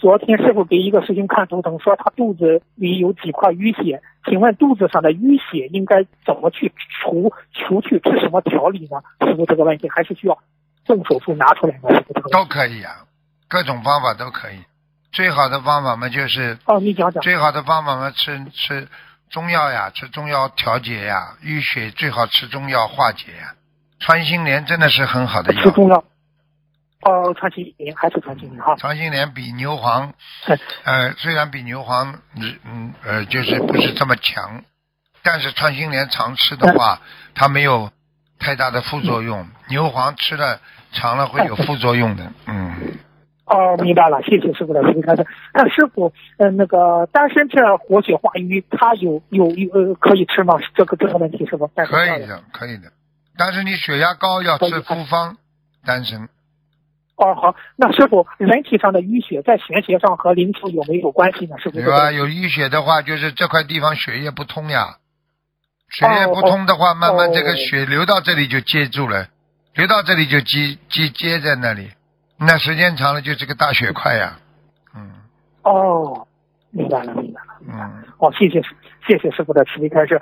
昨天师傅给一个师兄看图腾，说他肚子里有几块淤血，请问肚子上的淤血应该怎么去除？除去吃什么调理呢？师傅这个问题还是需要动手术拿出来吗？都可以啊，各种方法都可以。最好的方法嘛，就是哦，你讲讲。最好的方法嘛，吃吃中药呀，吃中药调节呀，淤血最好吃中药化解呀。穿心莲真的是很好的药。吃中药。哦，穿心莲还是穿心莲哈？穿心莲比牛黄，呃，虽然比牛黄，嗯呃，就是不是这么强，但是穿心莲常吃的话，它没有太大的副作用。牛黄吃了长了会有副作用的，嗯。哦，明白了，谢谢师傅的开示。那师傅，呃，那个丹参片活血化瘀，它有有有呃可以吃吗？这个这个问题是不？可以的，可以的。但是你血压高要吃复方丹参。哦，好，那师傅，人体上的淤血在玄学上和灵符有没有关系呢？是不是？有啊，有淤血的话，就是这块地方血液不通呀，血液不通的话，慢慢这个血流到这里就接住了，流到这里就积积接在那里，那时间长了就是个大血块呀。嗯。哦，明白了，明白了。嗯。哦，谢谢谢谢师傅的慈悲开示。